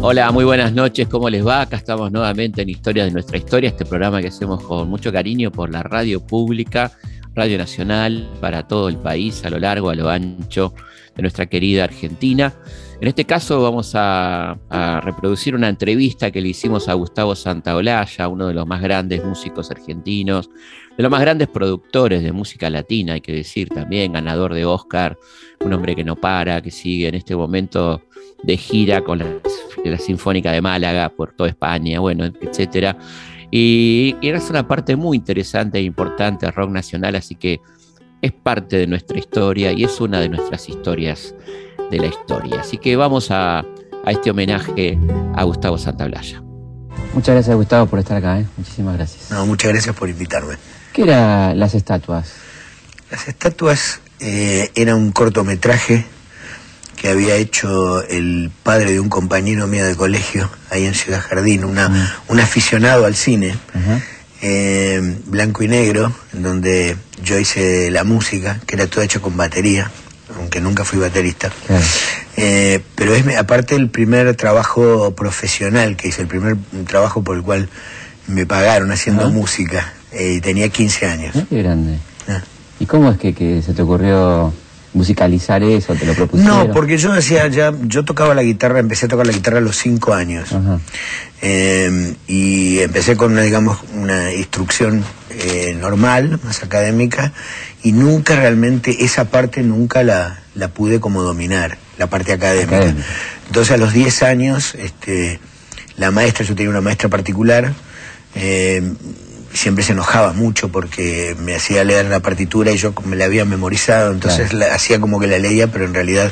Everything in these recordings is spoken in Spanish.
Hola, muy buenas noches, ¿cómo les va? Acá estamos nuevamente en Historia de nuestra historia, este programa que hacemos con mucho cariño por la radio pública, Radio Nacional, para todo el país, a lo largo, a lo ancho de nuestra querida Argentina. En este caso vamos a, reproducir una entrevista que le hicimos a Gustavo Santaolalla, uno de los más grandes músicos argentinos, de los más grandes productores de música latina, hay que decir también, ganador de Oscar, un hombre que no para, que sigue en este momento de gira con la, Sinfónica de Málaga por toda España, bueno, etcétera. Y, y es una parte muy interesante e importante del rock nacional, así que es parte de nuestra historia y es una de nuestras historias de la historia. Así que vamos a, este homenaje a Gustavo Santaolalla. Muchas gracias Gustavo por estar acá, ¿eh? muchísimas gracias. No, muchas gracias por invitarme. ¿Qué eran las estatuas? Las estatuas eh, era un cortometraje que había hecho el padre de un compañero mío de colegio, ahí en Ciudad Jardín, una, un aficionado al cine, eh, blanco y negro, en donde yo hice la música, que era todo hecho con batería, aunque nunca fui baterista. Eh, pero es aparte el primer trabajo profesional que hice, el primer trabajo por el cual me pagaron haciendo música, eh, y tenía 15 años. qué grande. Ah. ¿Y cómo es que, que se te ocurrió musicalizar eso? ¿Te lo propusieron? No, porque yo decía ya, yo tocaba la guitarra, empecé a tocar la guitarra a los cinco años. Em, y empecé con una, digamos, una instrucción eh, normal, más académica, y nunca realmente, esa parte nunca la, la pude como dominar, la parte académica. Entonces a los 10 años, este, la maestra, yo tenía una maestra particular, eh, siempre se enojaba mucho porque me hacía leer la partitura y yo me la había memorizado, entonces la, hacía como que la leía, pero en realidad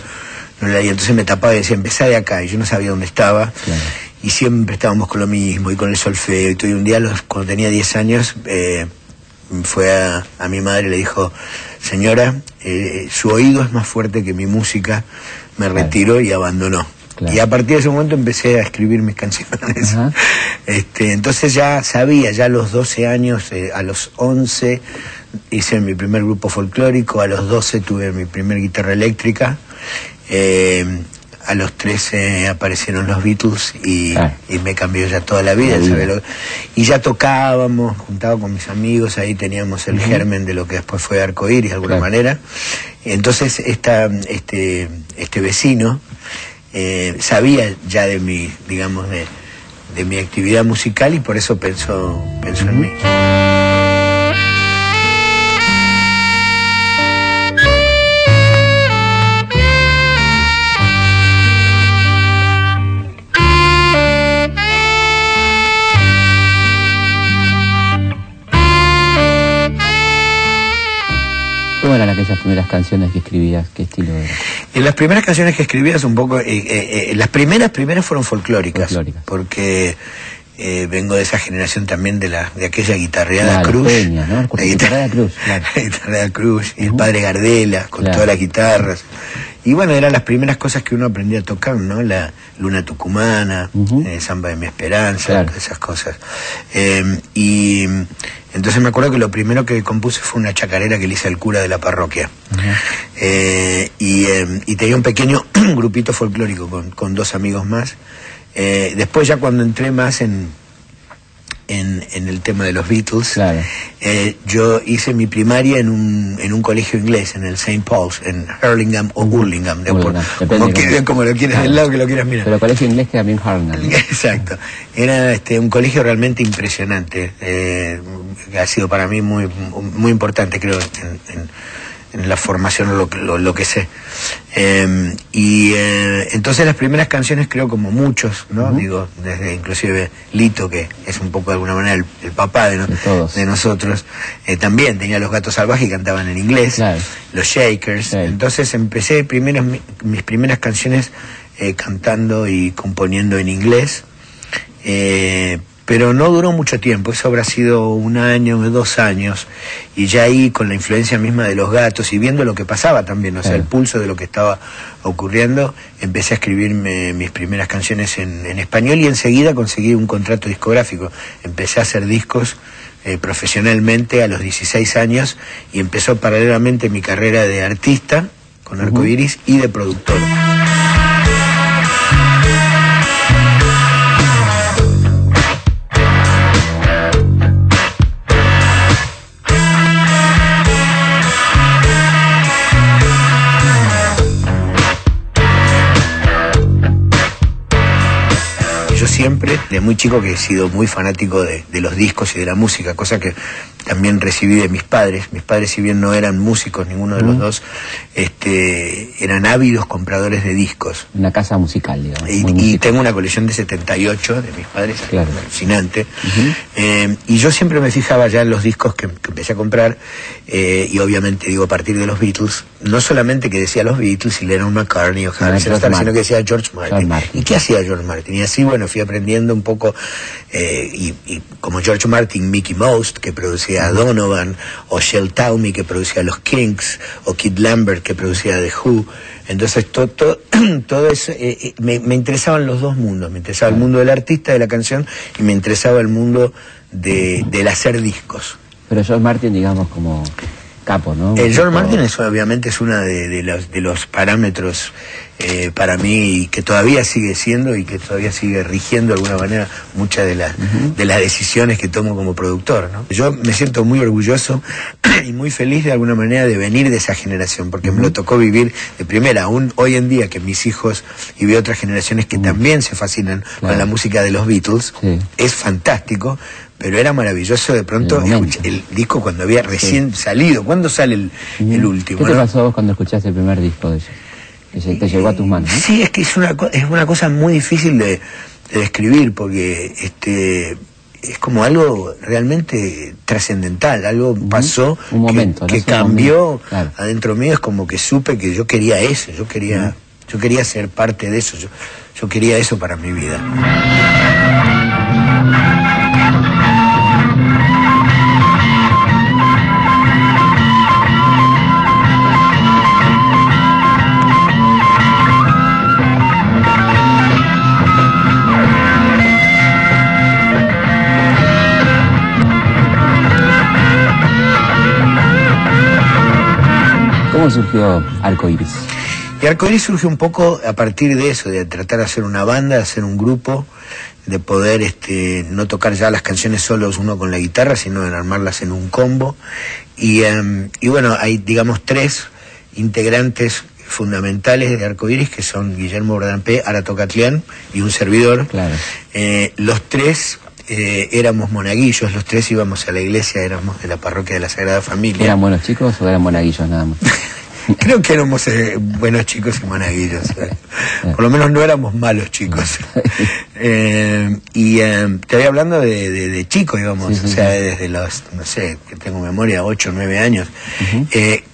no la leía. Entonces me tapaba y decía, empezá de acá, y yo no sabía dónde estaba. Y siempre estábamos con lo mismo, y con el solfeo, y todo. Y un día, los, cuando tenía 10 años, eh, fue a, mi madre y le dijo, señora, eh, su oído es más fuerte que mi música, me retiró y abandonó. Y a partir de ese momento empecé a escribir mis canciones. Este, entonces ya sabía, ya a los 12 años, eh, a los 11 hice mi primer grupo folclórico, a los 12 tuve mi primer guitarra eléctrica. Eh, a los 13 aparecieron los Beatles y, ah. me cambió ya toda la vida. y ya tocábamos, juntaba con mis amigos, ahí teníamos el germen de lo que después fue Arcoíris de alguna manera. Entonces esta, este, este vecino eh, sabía ya de mi, digamos, de, de, mi actividad musical y por eso pensó, pensó en mí. ¿Cómo eran aquellas primeras canciones que escribías? ¿Qué estilo era? En las primeras canciones que escribías un poco, eh, eh, eh, las primeras primeras fueron folclóricas, porque vengo de esa generación también de la de aquella guitarreada Cruz, ¿no? la guitarreada Cruz, claro. la guitarreada Cruz y el padre Gardela con todas las guitarras. Y bueno, eran las primeras cosas que uno aprendía a tocar, ¿no? La luna tucumana, samba de mi esperanza, esas cosas. y entonces me acuerdo que lo primero que compuse fue una chacarera que le hice al cura de la parroquia. Eh, eh, y, tenía un pequeño grupito folclórico con, dos amigos más. Eh, después ya cuando entré más en, en, el tema de los Beatles. Eh, yo hice mi primaria en un, en un colegio inglés, en el St. Paul's, en Hurlingham o Burlingame, como, como, lo quieras, del lado que lo quieras mirar. Pero el colegio inglés queda bien Hurlingham. Exacto. Era este, un colegio realmente impresionante. Eh, ha sido para mí muy, muy importante, creo, en en la formación lo, lo, que sé. Em, y eh, entonces las primeras canciones creo como muchos, ¿no? Digo, desde inclusive Lito, que es un poco de alguna manera el, papá de, de, nosotros, eh, también tenía Los Gatos Salvajes y cantaban en inglés, los Shakers. Entonces empecé primero mis primeras canciones eh, cantando y componiendo en inglés pero no duró mucho tiempo, eso habrá sido un año, dos años, y ya ahí con la influencia misma de los gatos y viendo lo que pasaba también, o sea, el pulso de lo que estaba ocurriendo, empecé a escribir mis primeras canciones en, español y enseguida conseguí un contrato discográfico, empecé a hacer discos eh, profesionalmente a los 16 años y empezó paralelamente mi carrera de artista con Arcoiris y de productor. De muy chico que he sido muy fanático de, los discos y de la música, cosa que también recibí de mis padres. Mis padres, si bien no eran músicos, ninguno de los dos, este, eran ávidos compradores de discos. Una casa musical, digamos. Y, tengo una colección de 78 de mis padres, claro. alucinante. Eh, y yo siempre me fijaba ya en los discos que, empecé a comprar, eh, y obviamente digo a partir de los Beatles, no solamente que decía los Beatles y Lennon McCartney o Harry sino que decía George Martin. ¿Y qué hacía George Martin? Y así, bueno, fui aprendiendo un poco, eh, y, como George Martin, Mickey Most, que producía Donovan, o Shell Taumi, que producía Los Kinks, o Kid Lambert, que producía The Who. Entonces, todo, todo, eso, eh, eh, me, interesaban los dos mundos. Me interesaba el mundo del artista, de la canción, y me interesaba el mundo de, del hacer discos. Pero George Martin, digamos, como capo, ¿no? El George Martin es, obviamente es uno de, los, de los parámetros eh, para mí que todavía sigue siendo y que todavía sigue rigiendo de alguna manera muchas de las, de las decisiones que tomo como productor. ¿no? Yo me siento muy orgulloso y muy feliz de alguna manera de venir de esa generación, porque me lo tocó vivir de primera, aún hoy en día que mis hijos y veo otras generaciones que también se fascinan con la música de los Beatles, es fantástico, pero era maravilloso de pronto el, disco cuando había recién salido. ¿Cuándo sale el, último? ¿Qué te pasó vos cuando escuchaste el primer disco de ellos? Te llegó a tus manos. Sí, es que es una, es una cosa muy difícil de, describir porque este es como algo realmente trascendental, algo pasó un momento, que, cambió adentro mío, es como que supe que yo quería eso, yo quería, yo quería ser parte de eso, yo, yo quería eso para mi vida. ¿Cómo surgió Arcoiris? Y Arcoiris surge un poco a partir de eso, de tratar de hacer una banda, de hacer un grupo, de poder este, no tocar ya las canciones solos uno con la guitarra, sino en armarlas en un combo. Y, em, y bueno, hay, digamos, tres integrantes fundamentales de Arcoiris, que son Guillermo Bordampé, Aratocatlián y un servidor. Claro. Eh, los tres eh, éramos monaguillos, los tres íbamos a la iglesia, éramos de la parroquia de la Sagrada Familia. ¿Eran buenos chicos o eran monaguillos nada más? Creo que éramos eh, buenos chicos y monaguillos. Eh. Por lo menos no éramos malos chicos. y te voy hablando de, de, chicos, digamos, o sea, desde los, no sé, que tengo memoria, 8 o 9 años.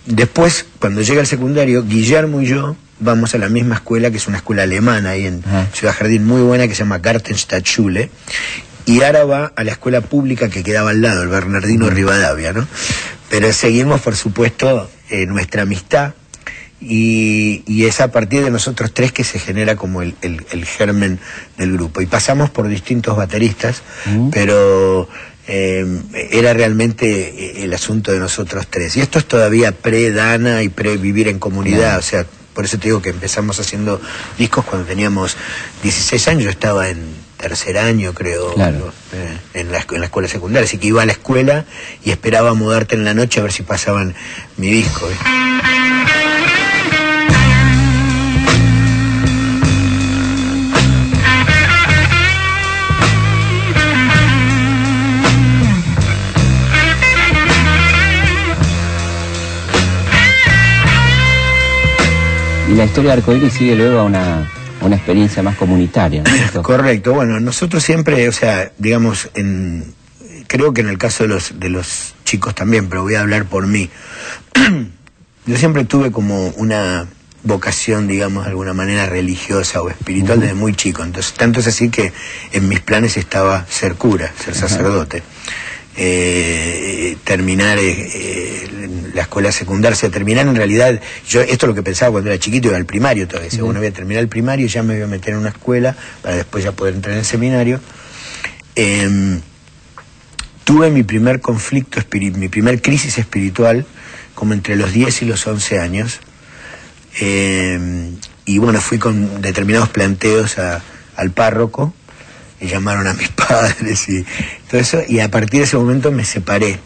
después, cuando llega el secundario, Guillermo y yo vamos a la misma escuela, que es una escuela alemana ahí en Ciudad Jardín, muy buena, que se llama Gartenstadtschule y ahora va a la escuela pública que quedaba al lado, el Bernardino Rivadavia, ¿no? Pero seguimos, por supuesto, eh, nuestra amistad y, y, es a partir de nosotros tres que se genera como el, germen del grupo. Y pasamos por distintos bateristas, pero eh, era realmente eh, el asunto de nosotros tres. Y esto es todavía pre-Dana y pre-vivir en comunidad, o sea, por eso te digo que empezamos haciendo discos cuando teníamos 16 años, yo estaba en tercer año, creo, eh, en, la, escuela secundaria. Así que iba a la escuela y esperaba mudarte en la noche a ver si pasaban mi disco. Y la historia de Arcoíris sigue luego a una una experiencia más comunitaria. Correcto, bueno, nosotros siempre, o sea, digamos, en, creo que en el caso de los, de los chicos también, pero voy a hablar por mí. Yo siempre tuve como una vocación, digamos, de alguna manera religiosa o espiritual desde muy chico. Entonces, tanto es así que en mis planes estaba ser cura, ser sacerdote. Eh, terminar eh, eh, la escuela secundaria, o terminar en realidad, yo esto es lo que pensaba cuando era chiquito, iba al primario todavía, decía, bueno, voy a terminar el primario y ya me voy a meter en una escuela para después ya poder entrar en el seminario. Em, tuve mi primer conflicto, mi primer crisis espiritual como entre los 10 y los 11 años, Eh, y bueno, fui con determinados planteos al párroco, y llamaron a mis padres y todo eso, y a partir de ese momento me separé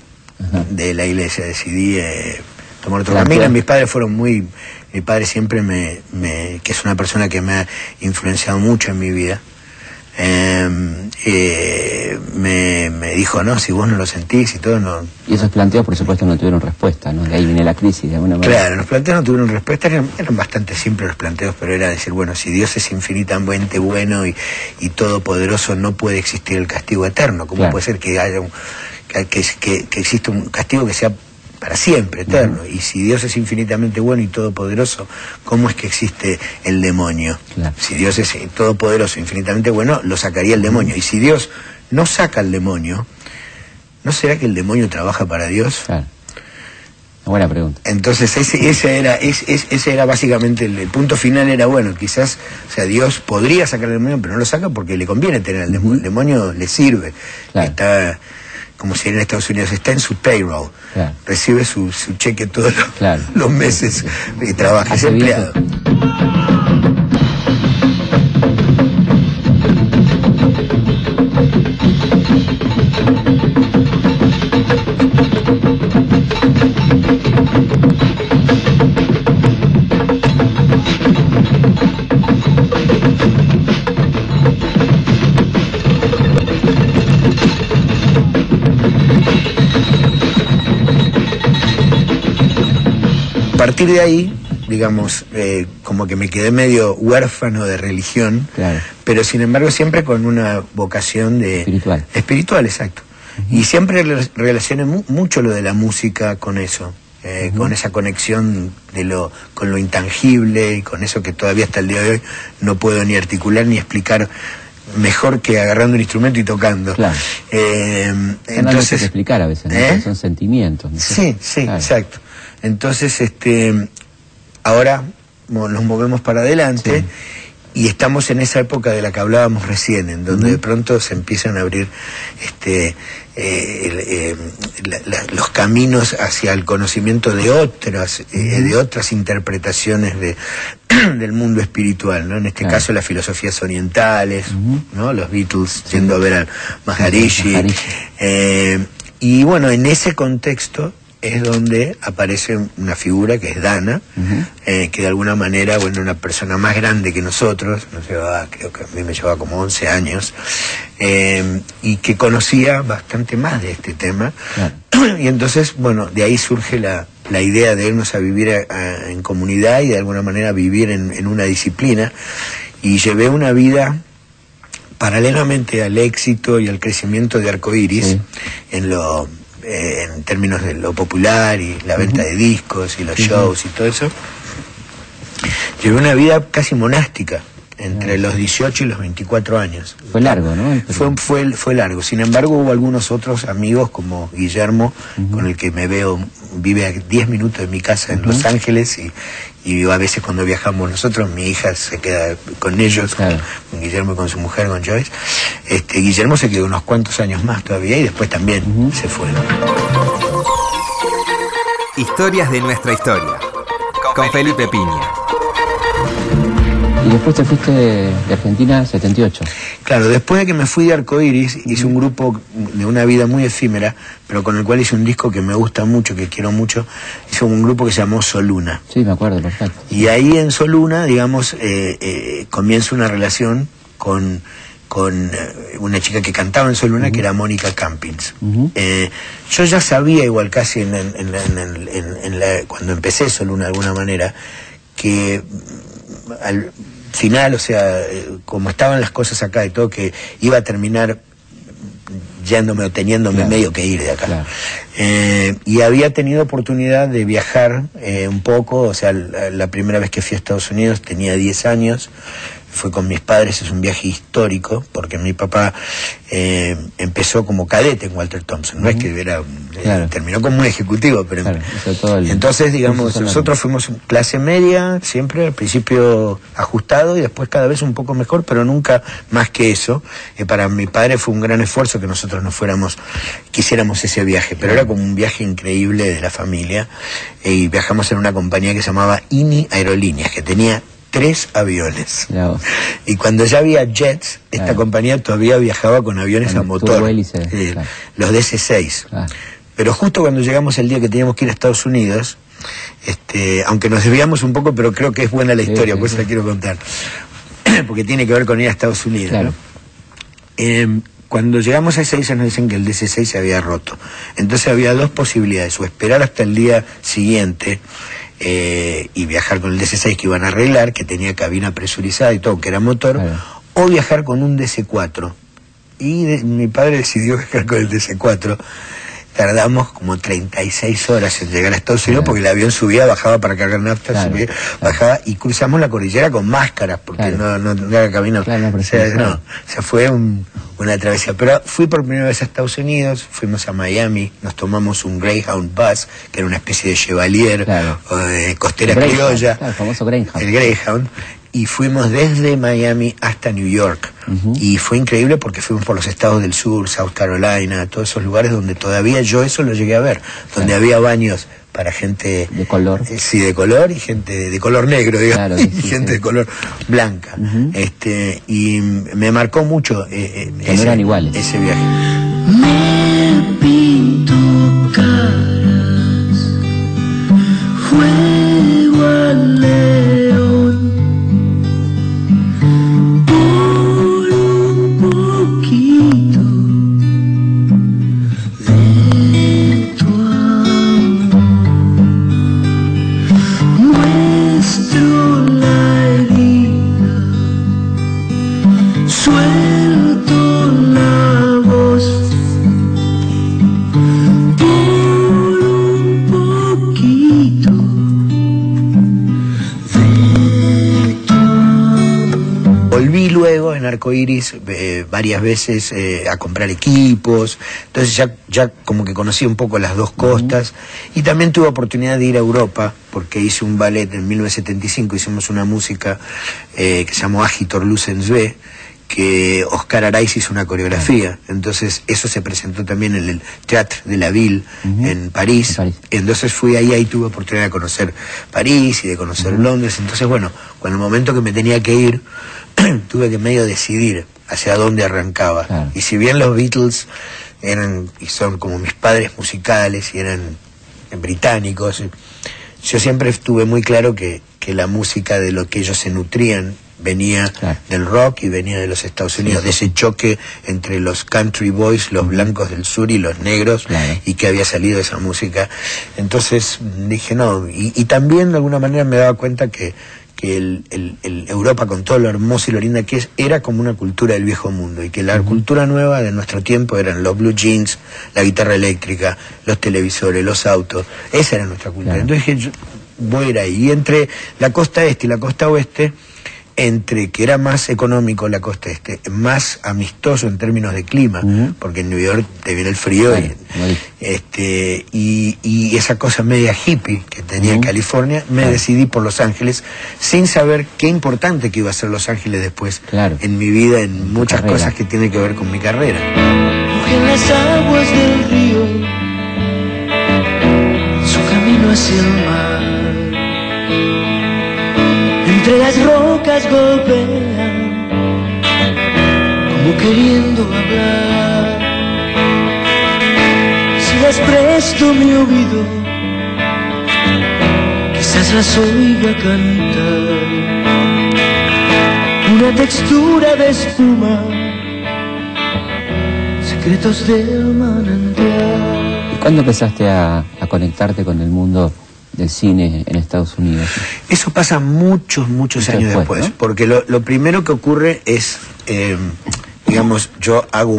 de la iglesia, decidí eh, tomar otro camino. Mis padres fueron muy, mi padre siempre me, me, que es una persona que me ha influenciado mucho en mi vida, Em, eh, me, dijo, no, si vos no lo sentís y todo, no... Y esos planteos, por supuesto, no tuvieron respuesta, ¿no? De ahí viene la crisis, de alguna manera. Claro, los planteos no tuvieron respuesta, eran, bastante simples los planteos, pero era decir, bueno, si Dios es infinitamente bueno y, y todopoderoso, no puede existir el castigo eterno. ¿Cómo puede ser que haya un, que, que, que exista un castigo que sea para siempre, eterno. Y si Dios es infinitamente bueno y todopoderoso, ¿cómo es que existe el demonio? Si Dios es todopoderoso, infinitamente bueno, lo sacaría el demonio. Y si Dios no saca el demonio, ¿no será que el demonio trabaja para Dios? Buena pregunta. Entonces ese, era, ese, era básicamente el, punto final era bueno, quizás, o sea, Dios podría sacar el demonio, pero no lo saca porque le conviene tener el demonio, el demonio le sirve. Está como si en Estados Unidos, está en su payroll, recibe su, cheque todos los, meses y trabaja, es empleado. Partir de ahí, digamos, eh, como que me quedé medio huérfano de religión, pero sin embargo siempre con una vocación de... Espiritual. Espiritual, exacto. Y siempre relacioné mucho lo de la música con eso. Eh, con esa conexión de lo, con lo intangible y con eso que todavía hasta el día de hoy no puedo ni articular ni explicar mejor que agarrando un instrumento y tocando. Claro. Eh, entonces, explicar a veces, ¿no? son sentimientos. Sí, sí, exacto. Entonces, este, ahora nos movemos para adelante y estamos en esa época de la que hablábamos recién, en donde de pronto se empiezan a abrir este, eh, eh, los caminos hacia el conocimiento de otras, eh, de otras interpretaciones de, del mundo espiritual, ¿no? En este caso las filosofías orientales, ¿no? Los Beatles yendo a ver al Maharishi. y bueno, en ese contexto es donde aparece una figura que es Dana, eh, que de alguna manera, bueno, una persona más grande que nosotros, nos llevaba, creo que a mí me llevaba como 11 años, eh, y que conocía bastante más de este tema. Y entonces, bueno, de ahí surge la, idea de irnos a vivir en comunidad y de alguna manera vivir en, una disciplina. Y llevé una vida paralelamente al éxito y al crecimiento de Arcoiris en lo eh, en términos de lo popular y la venta de discos y los shows y todo eso, llevé una vida casi monástica entre los 18 y los 24 años. Fue largo, ¿no? Fue, fue, fue largo. Sin embargo, hubo algunos otros amigos como Guillermo, con el que me veo, vive a 10 minutos de mi casa en Los Ángeles y, y a veces cuando viajamos nosotros, mi hija se queda con ellos, con, Guillermo y con su mujer, con Joyce. Este, Guillermo se quedó unos cuantos años más todavía y después también se fue. Historias de nuestra historia, con Felipe Piña. Y después te fuiste de, Argentina 78. Claro, después de que me fui de Arcoiris, hice un grupo de una vida muy efímera, pero con el cual hice un disco que me gusta mucho, que quiero mucho. Hice un grupo que se llamó Soluna. Sí, me acuerdo, perfecto. Y ahí en Soluna, digamos, eh, eh, comienza una relación con con eh, una chica que cantaba en Soluna, que era Mónica Campins. yo ya sabía, igual casi en, cuando empecé Soluna de alguna manera, que al, final, o sea, eh, como estaban las cosas acá y todo, que iba a terminar yéndome o teniéndome medio que ir de acá. Eh, y había tenido oportunidad de viajar eh, un poco, o sea, la, primera vez que fui a Estados Unidos tenía 10 años, fue con mis padres, es un viaje histórico, porque mi papá eh, empezó como cadete en Walter Thompson, no es que era, eh, terminó como un ejecutivo, pero entonces digamos, nosotros fuimos clase media, siempre al principio ajustado y después cada vez un poco mejor, pero nunca más que eso. para mi padre fue un gran esfuerzo que nosotros no fuéramos, quisiéramos ese viaje, pero era como un viaje increíble de la familia y viajamos en una compañía que se llamaba INI Aerolíneas, que tenía tres aviones. Y cuando ya había jets, esta compañía todavía viajaba con aviones a motor. Los DC-6. Pero justo cuando llegamos el día que teníamos que ir a Estados Unidos, este, aunque nos desviamos un poco, pero creo que es buena la historia, por eso la quiero contar. Porque tiene que ver con ir a Estados Unidos. Em, cuando llegamos a ese día nos dicen que el DC-6 se había roto. Entonces había dos posibilidades, o esperar hasta el día siguiente eh, y viajar con el DC-6 que iban a arreglar, que tenía cabina presurizada y todo, que era motor, o viajar con un DC-4. Y mi padre decidió viajar con el DC-4 tardamos como 36 horas en llegar a Estados Unidos porque el avión subía, bajaba para cargar nafta, subía, bajaba y cruzamos la cordillera con máscaras porque no, no, era camino. o, sea, no, o sea, fue una travesía. Pero fui por primera vez a Estados Unidos, fuimos a Miami, nos tomamos un Greyhound Bus, que era una especie de Chevalier o de costera criolla. el famoso Greyhound. El Greyhound y fuimos desde Miami hasta New York. Y fue increíble porque fuimos por los estados del sur, South Carolina, todos esos lugares donde todavía yo eso lo llegué a ver, donde había baños para gente de color. eh, sí de color y gente de, color negro digamos y gente de color blanca. Este y me marcó mucho eh, eh ese, eran iguales. ese viaje. Me pinto caras fuego al Iris eh, varias veces eh, a comprar equipos, entonces ya, ya como que conocí un poco las dos costas. Y también tuve oportunidad de ir a Europa porque hice un ballet en 1975, hicimos una música eh, que se llamó Agitor Lucens B que Oscar Araiz hizo una coreografía. Entonces, eso se presentó también en el Teatro de la Ville, en, París. Entonces fui ahí, ahí tuve oportunidad de conocer París y de conocer Londres. Entonces, bueno, cuando el momento que me tenía que ir, tuve que medio decidir hacia dónde arrancaba. Y si bien los Beatles eran y son como mis padres musicales y eran británicos, yo siempre estuve muy claro que, que la música de lo que ellos se nutrían venía del rock y venía de los Estados Unidos, de ese choque entre los country boys, los blancos del sur y los negros, y que había salido esa música. Entonces dije, no, y, y, también de alguna manera me daba cuenta que, que el, el, Europa, con todo lo hermoso y lo linda que es, era como una cultura del viejo mundo y que la cultura nueva de nuestro tiempo eran los blue jeans, la guitarra eléctrica, los televisores, los autos. Esa era nuestra cultura. Entonces dije, yo voy a ir ahí. Y entre la costa este y la costa oeste, entre que era más económico la costa este, más amistoso en términos de clima, porque en New York te viene el frío y, este, y, esa cosa media hippie que tenía en California, me decidí por Los Ángeles sin saber qué importante que iba a ser Los Ángeles después en mi vida, en muchas cosas que tienen que ver con mi carrera. las aguas del río, su camino hacia el mar. Entre las rocas golpean, como queriendo hablar. Si les presto mi oído, quizás las oiga cantar. Una textura de espuma, secretos del manantial. ¿Y cuándo empezaste a, a conectarte con el mundo? del cine en Estados Unidos? Eso pasa muchos, muchos años después, porque lo, primero que ocurre es, eh, digamos, yo hago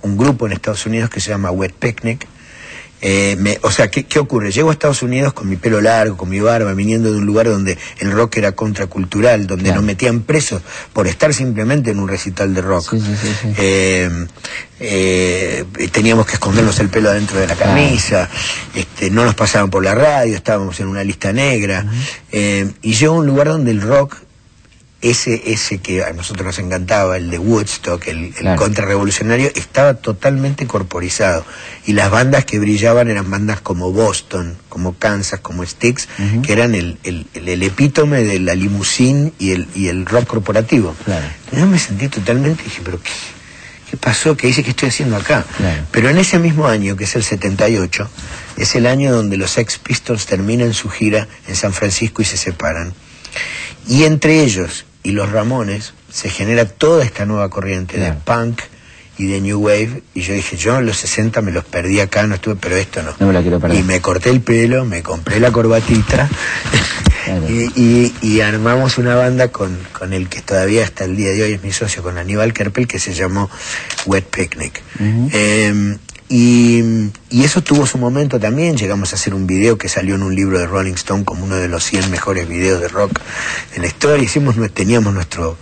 un, grupo en Estados Unidos que se llama Wet Picnic, Eh, me- o sea, ¿qué, qué ocurre? Llego a Estados Unidos con mi pelo largo, con mi barba, viniendo de un lugar donde el rock era contracultural, donde Claro. nos metían presos por estar simplemente en un recital de rock. Sí, sí, sí, sí. Eh, eh, teníamos que escondernos el pelo adentro de la camisa, este, no nos pasaban por la radio, estábamos en una lista negra. Eh, y llego a un lugar donde el rock ese, ese que a nosotros nos encantaba, el de Woodstock, el, el Claro. contrarrevolucionario, estaba totalmente corporizado. Y las bandas que brillaban eran bandas como Boston, como Kansas, como Styx, que eran el, el- epítome de la limusín y el, y el rock corporativo. Claro. Yo me sentí totalmente, dije, pero ¿qué, qué pasó? ¿Qué hice? ¿Qué estoy haciendo acá? Claro. Pero en ese mismo año, que es el 78, es el año donde los Sex Pistols terminan su gira en San Francisco y se separan. Y entre ellos y los Ramones se genera toda esta nueva corriente de punk y de New Wave. Y yo dije, yo en los 60 me los perdí acá, no estuve, pero esto no. No me la quiero perder. Y me corté el pelo, me compré la corbatita Claro. y, y- y armamos una banda con, con el que todavía hasta el día de hoy es mi socio, con Aníbal Kerpel, que se llamó Wet Picnic. Eh, y, y eso tuvo su momento también. Llegamos a hacer un video que salió en un libro de Rolling Stone como uno de los 100 mejores videos de rock en la historia. Hicimos, teníamos nuestro,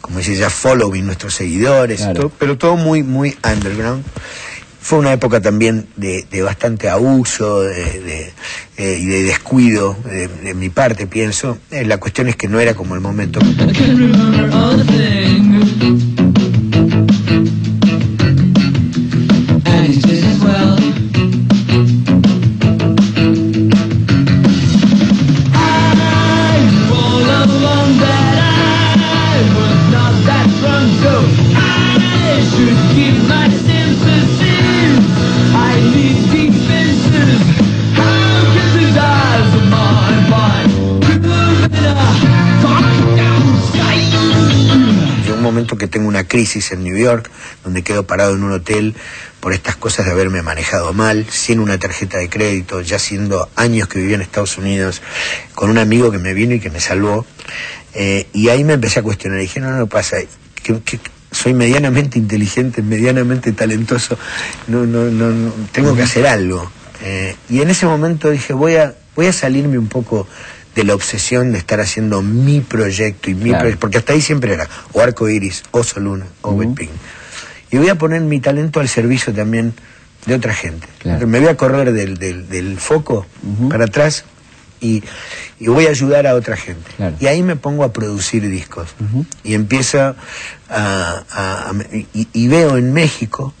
como dice ya, following, nuestros seguidores, Claro. todo- pero todo muy, muy underground. Fue una época también de, de bastante abuso de, de, eh, y de descuido de, de mi parte, pienso. Eh, la cuestión es que no era como el momento. Que tengo una crisis en New York, donde quedo parado en un hotel por estas cosas de haberme manejado mal, sin una tarjeta de crédito, ya siendo años que vivía en Estados Unidos, con un amigo que me vino y que me salvó. Eh, y ahí me empecé a cuestionar. Dije, no, no pasa. soy medianamente inteligente, medianamente talentoso. No, no, no, no, tengo que hacer algo. Eh, y en ese momento dije, voy a, voy a salirme un poco de la obsesión de estar haciendo mi proyecto y mi Claro. proyecto, porque hasta ahí siempre era o Arco Iris, o Soluna, o Pink. Y voy a poner mi talento al servicio también de otra gente. Claro. Me voy a correr del, del, del foco para atrás y, y voy a ayudar a otra gente. Claro. Y ahí me pongo a producir discos. Y empiezo a, a- a- y, y veo en México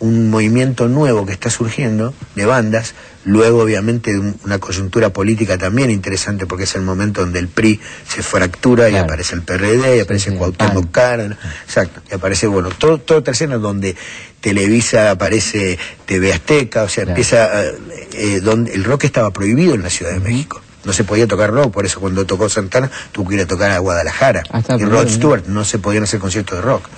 un movimiento nuevo que está surgiendo de bandas, luego obviamente una coyuntura política también interesante porque es el momento donde el PRI se fractura y aparece el PRD y aparece sí, Cuauhtémoc PAN. Cárdenas, exacto, y aparece, bueno, todo, todo tercero donde Televisa aparece TV Azteca, o sea, Claro. empieza, eh, eh, donde el rock estaba prohibido en la Ciudad de México. No se podía tocar rock, por eso cuando tocó Santana tuvo que ir a tocar a Guadalajara. Ah, y Rod. Stewart no se podían hacer conciertos de rock.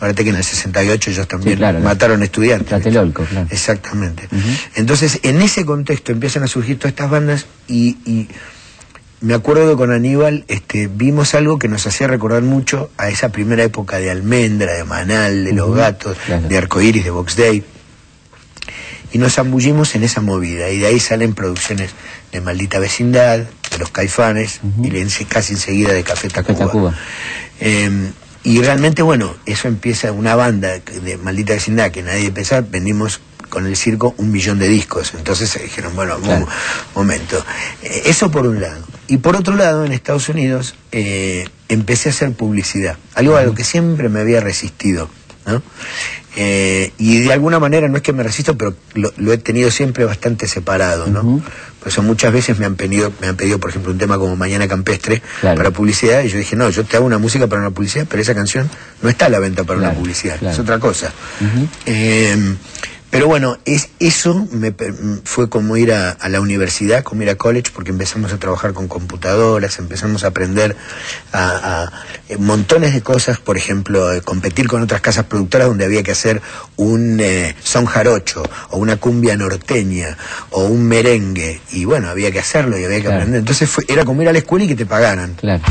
Ahora que en el 68 ellos también claro, la- mataron estudiantes. Tlatelolco, claro. Exactamente. Entonces, en ese contexto empiezan a surgir todas estas bandas y, y me acuerdo que con Aníbal este, vimos algo que nos hacía recordar mucho a esa primera época de Almendra, de Manal, de Los Gatos, claro. de Arcoiris, de Box Day. Y nos zambullimos en esa movida. Y de ahí salen producciones de Maldita Vecindad, de Los Caifanes, y casi enseguida de Café Café Tacuba. Eh, y realmente, bueno, eso empieza una banda de maldita vecindad que nadie pensaba, vendimos con el circo un millón de discos. Entonces se dijeron, bueno, Claro. un momento. Eh, eso por un lado. Y por otro lado, en Estados Unidos eh, empecé a hacer publicidad, algo a lo que siempre me había resistido. ¿No? Eh, y de alguna manera no es que me resisto, pero lo, lo he tenido siempre bastante separado, ¿no? Ujú. Por eso muchas veces me han pedido, me han pedido, por ejemplo, un tema como Mañana Campestre Claro. para publicidad, y yo dije, no, yo te hago una música para una publicidad, pero esa canción no está a la venta para Claro, una publicidad, claro. es otra cosa. Eh, pero bueno, es, eso me, per- fue como ir a, a la universidad, como ir a college, porque empezamos a trabajar con computadoras, empezamos a aprender a, a, eh, montones de cosas, por ejemplo, eh, competir con otras casas productoras donde había que hacer un eh, son jarocho, o una cumbia norteña, o un merengue, y bueno, había que hacerlo y había que Claro. aprender. Entonces fue, era como ir a la escuela y que te pagaran. Claro.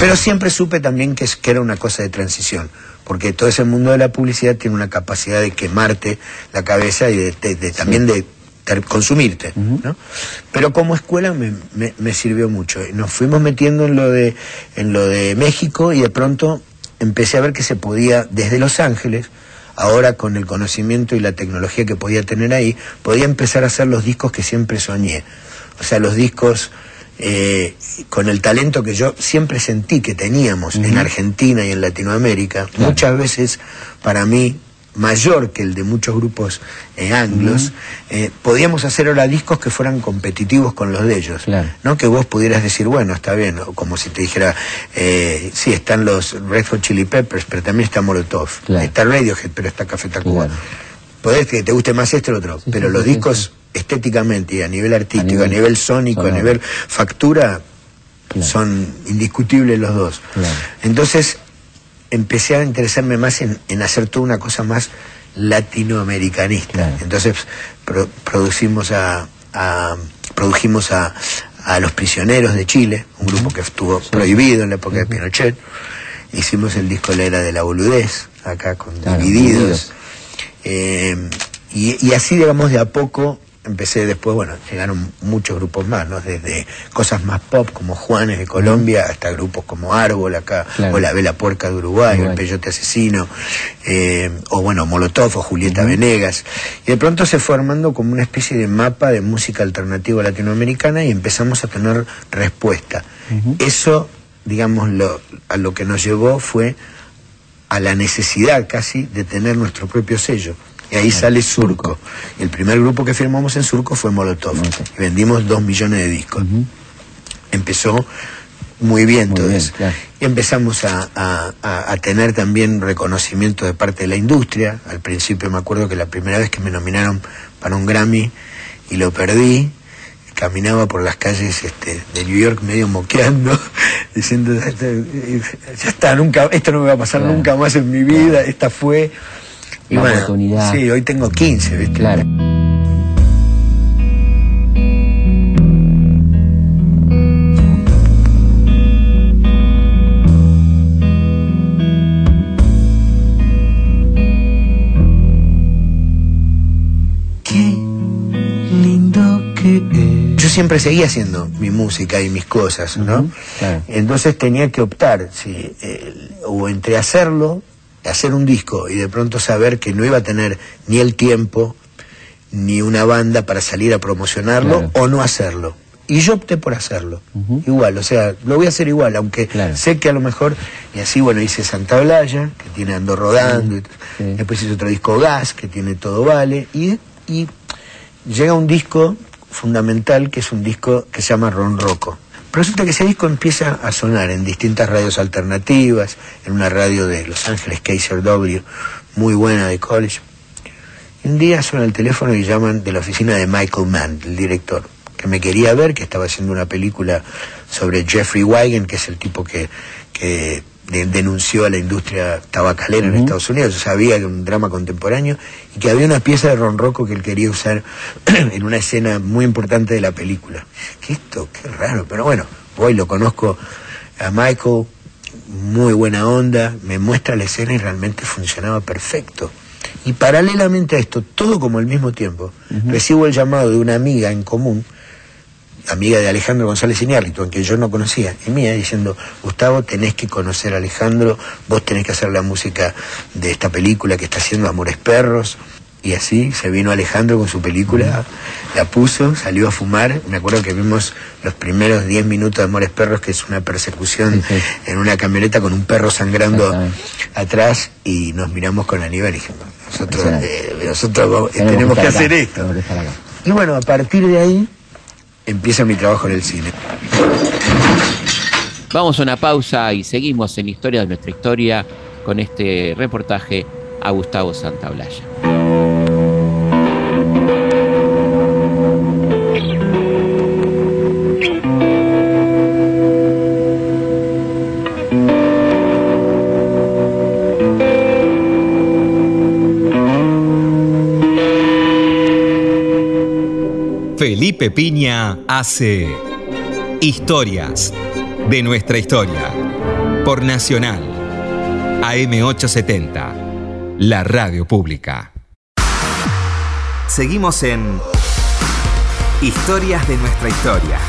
Pero siempre supe también que, que era una cosa de transición, porque todo ese mundo de la publicidad tiene una capacidad de quemarte la cabeza y de, también de consumirte, ¿no? Pero como escuela me, me, sirvió mucho. Nos fuimos metiendo en lo de en lo de México y de pronto empecé a ver que se podía desde Los Ángeles ahora con el conocimiento y la tecnología que podía tener ahí, podía empezar a hacer los discos que siempre soñé. O sea, los discos eh, con el talento que yo siempre sentí que teníamos en Argentina y en Latinoamérica, muchas veces para mí mayor que el de muchos grupos eh, anglos, eh, podíamos hacer ahora discos que fueran competitivos con los de ellos. ¿no? Que vos pudieras decir, bueno, está bien, como si te dijera, eh, sí, están los Red Hot Chili Peppers, pero también está Molotov. Está Radiohead, pero está Café Tacuba. Podés que te guste más este o otro, pero los discos estéticamente y a nivel artístico, a nivel, sónico, a nivel factura, son indiscutibles los dos. Entonces, empecé a interesarme más en, hacer toda una cosa más latinoamericanista. Entonces producimos a, produjimos a, Los Prisioneros de Chile, un grupo que estuvo prohibido en la época de Pinochet. Hicimos el disco La Era de la Boludez, acá con Divididos. Eh, y, y, así, digamos, de a poco empecé después, bueno, llegaron muchos grupos más, ¿no? Desde cosas más pop como Juanes de Colombia hasta grupos como Árbol acá, o La Vela Puerca de Uruguay, o El Peyote Asesino, eh, o bueno, Molotov o Julieta Venegas. Y de pronto se fue armando como una especie de mapa de música alternativa latinoamericana y empezamos a tener respuesta. Eso, digamos, lo, a lo que nos llevó fue a la necesidad casi de tener nuestro propio sello. Y ahí sale Surco. El primer grupo que firmamos en Surco fue Molotov. Y vendimos dos millones de discos. Empezó muy bien todo eso. Y empezamos a, tener también reconocimiento de parte de la industria. Al principio me acuerdo que la primera vez que me nominaron para un Grammy y lo perdí, caminaba por las calles este, de New York medio moqueando, diciendo, ya está, nunca, esto no me va a pasar nunca más en mi vida, esta fue y oportunidad. Sí, hoy tengo 15, ¿viste? Claro. Qué lindo que Yo siempre seguía haciendo mi música y mis cosas, ¿no? Entonces tenía que optar, sí, o entre hacerlo hacer un disco y de pronto saber que no iba a tener ni el tiempo ni una banda para salir a promocionarlo o no hacerlo. Y yo opté por hacerlo. Igual, o sea, lo voy a hacer igual, aunque sé que a lo mejor, y así, bueno, hice Santa Blaya, que tiene Ando Rodando, después hice otro disco Gas, que tiene Todo Vale, y, y llega un disco fundamental, que es un disco que se llama Ron Rocco resulta que ese disco empieza a sonar en distintas radios alternativas, en una radio de Los Ángeles, Kaiser W, muy buena de college. un día suena el teléfono y llaman de la oficina de Michael Mann, el director, que me quería ver, que estaba haciendo una película sobre Jeffrey Wigan, que es el tipo que, que denunció a la industria tabacalera en Estados Unidos. Yo sabía que era un drama contemporáneo y que había una pieza de Ron Rocco que él quería usar en una escena muy importante de la película. ¿Qué esto? Qué raro. Pero bueno, hoy lo conozco a Michael, muy buena onda, me muestra la escena y realmente funcionaba perfecto. Y paralelamente a esto, todo como al mismo tiempo, recibo el llamado de una amiga en común, amiga de Alejandro González Iñárritu, que yo no conocía, y mía, diciendo, Gustavo, tenés que conocer a Alejandro, vos tenés que hacer la música de esta película que está haciendo Amores Perros. Y así se vino Alejandro con su película, la puso, salió a fumar. Me acuerdo que vimos los primeros 10 minutos de Amores Perros, que es una persecución en una camioneta con un perro sangrando atrás, y nos miramos con Aníbal y dijimos, nosotros, eh, nosotros tenemos, que, hacer esto. Y bueno, a partir de ahí empieza mi trabajo en el cine. Vamos a una pausa y seguimos en Historia de nuestra historia con este reportaje a Gustavo Santaolalla. Felipe Piña hace Historias de nuestra historia. Por Nacional. AM870. La radio pública. Seguimos en Historias de nuestra historia.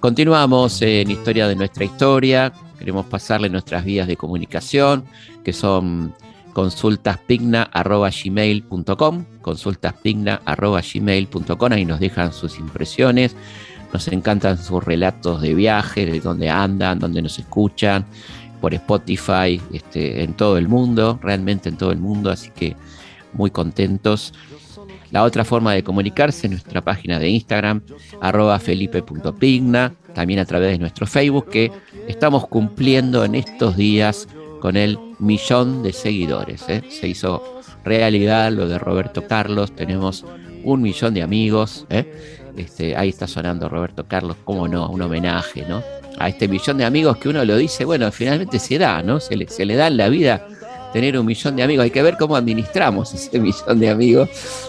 Continuamos en Historia de nuestra historia. Queremos pasarle nuestras vías de comunicación, que son consultaspigna.gmail.com, consultaspigna.gmail.com, ahí nos dejan sus impresiones, nos encantan sus relatos de viaje, de dónde andan, dónde nos escuchan, por Spotify, este, en todo el mundo, realmente en todo el mundo, así que muy contentos. La otra forma de comunicarse es nuestra página de Instagram, arroba felipe.pigna, también a través de nuestro Facebook, que estamos cumpliendo en estos días con el millón de seguidores. ¿eh? Se hizo realidad lo de Roberto Carlos, tenemos un millón de amigos. ¿eh? Este, ahí está sonando Roberto Carlos, cómo no, un homenaje, ¿no? A este millón de amigos que uno lo dice, bueno, finalmente se da, ¿no? Se le, se le da en la vida tener un millón de amigos. Hay que ver cómo administramos ese millón de amigos.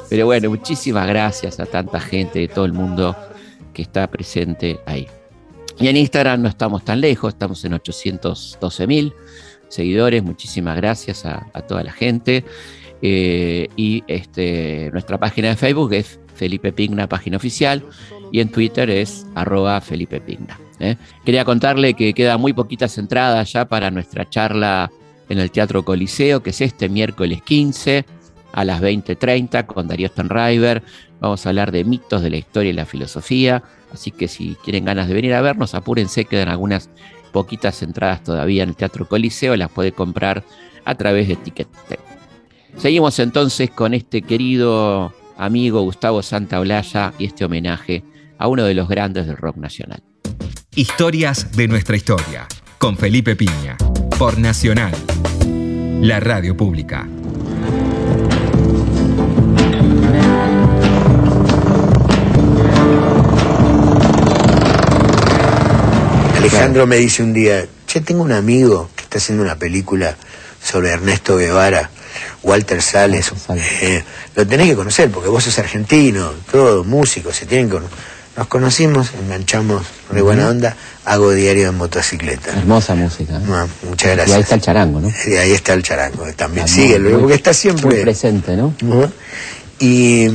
Pero bueno, muchísimas gracias a tanta gente de todo el mundo que está presente ahí. Y en Instagram no estamos tan lejos, estamos en 812 mil seguidores. Muchísimas gracias a, toda la gente. Eh, y este, nuestra página de Facebook es Felipe Pigna, página oficial, y en Twitter es arroba Felipe Pigna. ¿eh? Quería contarle que queda muy poquitas entradas ya para nuestra charla en el Teatro Coliseo, que es este miércoles 15 a las 20.30 con Darío Stanriver. Vamos a hablar de mitos de la historia y la filosofía, así que si quieren ganas de venir a vernos, apúrense, quedan algunas poquitas entradas todavía en el Teatro Coliseo, las puede comprar a través de Ticket. Seguimos entonces con este querido amigo Gustavo Santaolalla y este homenaje a uno de los grandes del rock nacional. Historias de nuestra historia, con Felipe Piña por Nacional, la radio pública. Alejandro me dice un día, che, tengo un amigo que está haciendo una película sobre Ernesto Guevara, Walter Sales. Eh, lo tenés que conocer porque vos sos argentino, todo, músico, se tienen que nos conocimos, enganchamos de buena onda, hago diario en motocicleta. Hermosa música. ¿eh? muchas gracias. Y ahí está el charango, ¿no? Y ahí está el charango, también sigue, porque está siempre... Muy presente, ¿no? Y,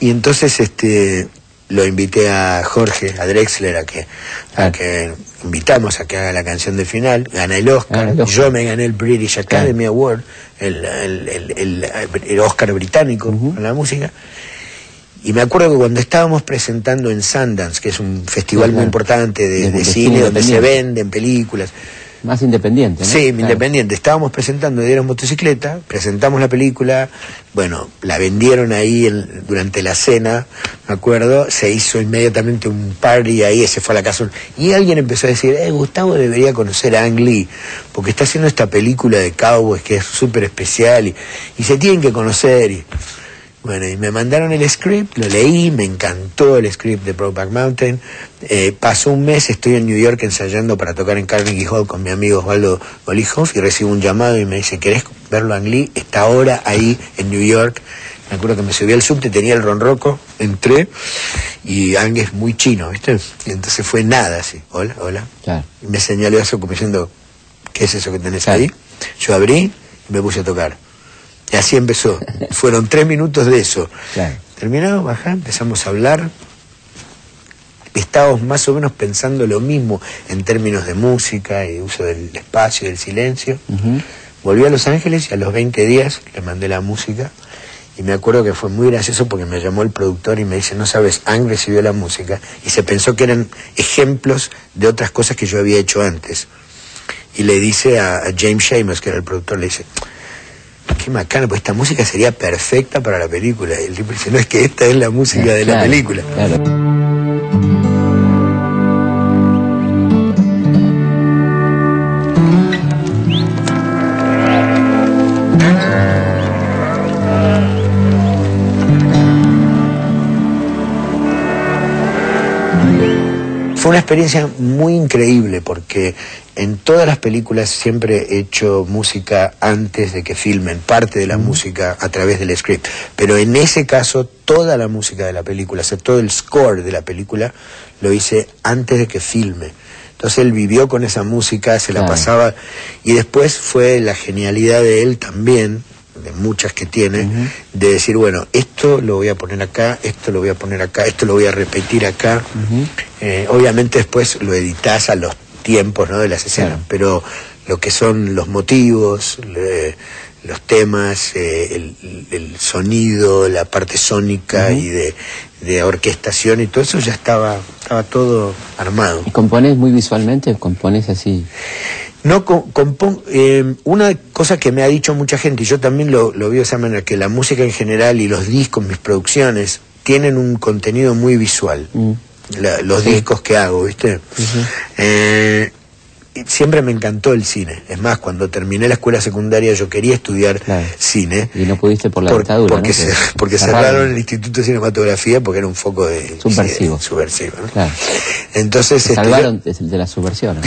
y entonces este lo invité a Jorge, a Drexler, a que, a que invitamos a que haga la canción de final, gana el Oscar, yo me gané el British Academy Award, el, el, el, Oscar británico con la música, y me acuerdo que cuando estábamos presentando en Sundance, que es un festival muy importante de, cine, donde se venden películas. Más independiente, ¿no? Sí, independiente. Estábamos presentando Dieron Motocicleta, presentamos la película, bueno, la vendieron ahí durante la cena, me acuerdo, se hizo inmediatamente un party ahí, ese fue a la casa. Y alguien empezó a decir, eh, Gustavo debería conocer a Ang Lee, porque está haciendo esta película de cowboys que es súper especial y, y se tienen que conocer. Y, bueno, y me mandaron el script, lo leí, me encantó el script de Brokeback Mountain. Eh, pasó un mes, estoy en New York ensayando para tocar en Carnegie Hall con mi amigo Osvaldo Olihoff y recibo un llamado y me dice, ¿querés verlo Ang Lee? Está ahora ahí en New York. Me acuerdo que me subí al subte, tenía el ronroco, entré y Ang es muy chino, ¿viste? Y entonces fue nada así, hola, hola. Y me señaló eso como diciendo, ¿qué es eso que tenés ahí? Yo abrí y me puse a tocar. Y así empezó. Fueron tres minutos de eso. Claro. Terminado, bajá, empezamos a hablar. Estábamos más o menos pensando lo mismo en términos de música y uso del espacio y del silencio. Volví a Los Ángeles y a los 20 días le mandé la música. Y me acuerdo que fue muy gracioso porque me llamó el productor y me dice, no sabes, Ang recibió la música. Y se pensó que eran ejemplos de otras cosas que yo había hecho antes. Y le dice a, James Seamus, que era el productor, le dice, qué macana, pues esta música sería perfecta para la película. Y el tipo dice, no es que esta es la música de la película. Fue experiencia muy increíble porque en todas las películas siempre he hecho música antes de que filmen, parte de la música a través del script. Pero en ese caso, toda la música de la película, o sea, todo el score de la película, lo hice antes de que filme. Entonces él vivió con esa música, se la Claro. pasaba, y después fue la genialidad de él también, de muchas que tiene, de decir, bueno, esto lo voy a poner acá, esto lo voy a poner acá, esto lo voy a repetir acá. Eh, obviamente después lo editas a los tiempos ¿no? de las escenas, Claro. pero lo que son los motivos, le- los temas, eh, el, el sonido, la parte sónica y de, de orquestación y todo eso ya estaba, estaba todo armado. ¿Y compones muy visualmente? ¿Compones así? No eh, una cosa que me ha dicho mucha gente, y yo también lo, lo veo de esa manera, que la música en general y los discos, mis producciones, tienen un contenido muy visual. Mm. La- los discos que hago, ¿viste? Eh, siempre me encantó el cine. Es más, cuando terminé la escuela secundaria yo quería estudiar Claro. cine. Y no pudiste por la Por- dictadura, porque ¿no? se- Que porque cerraron. el Instituto de Cinematografía porque era un foco de Subversivo. sí, subversivo, ¿no? Claro. Entonces este, salvaron de, de la subversión.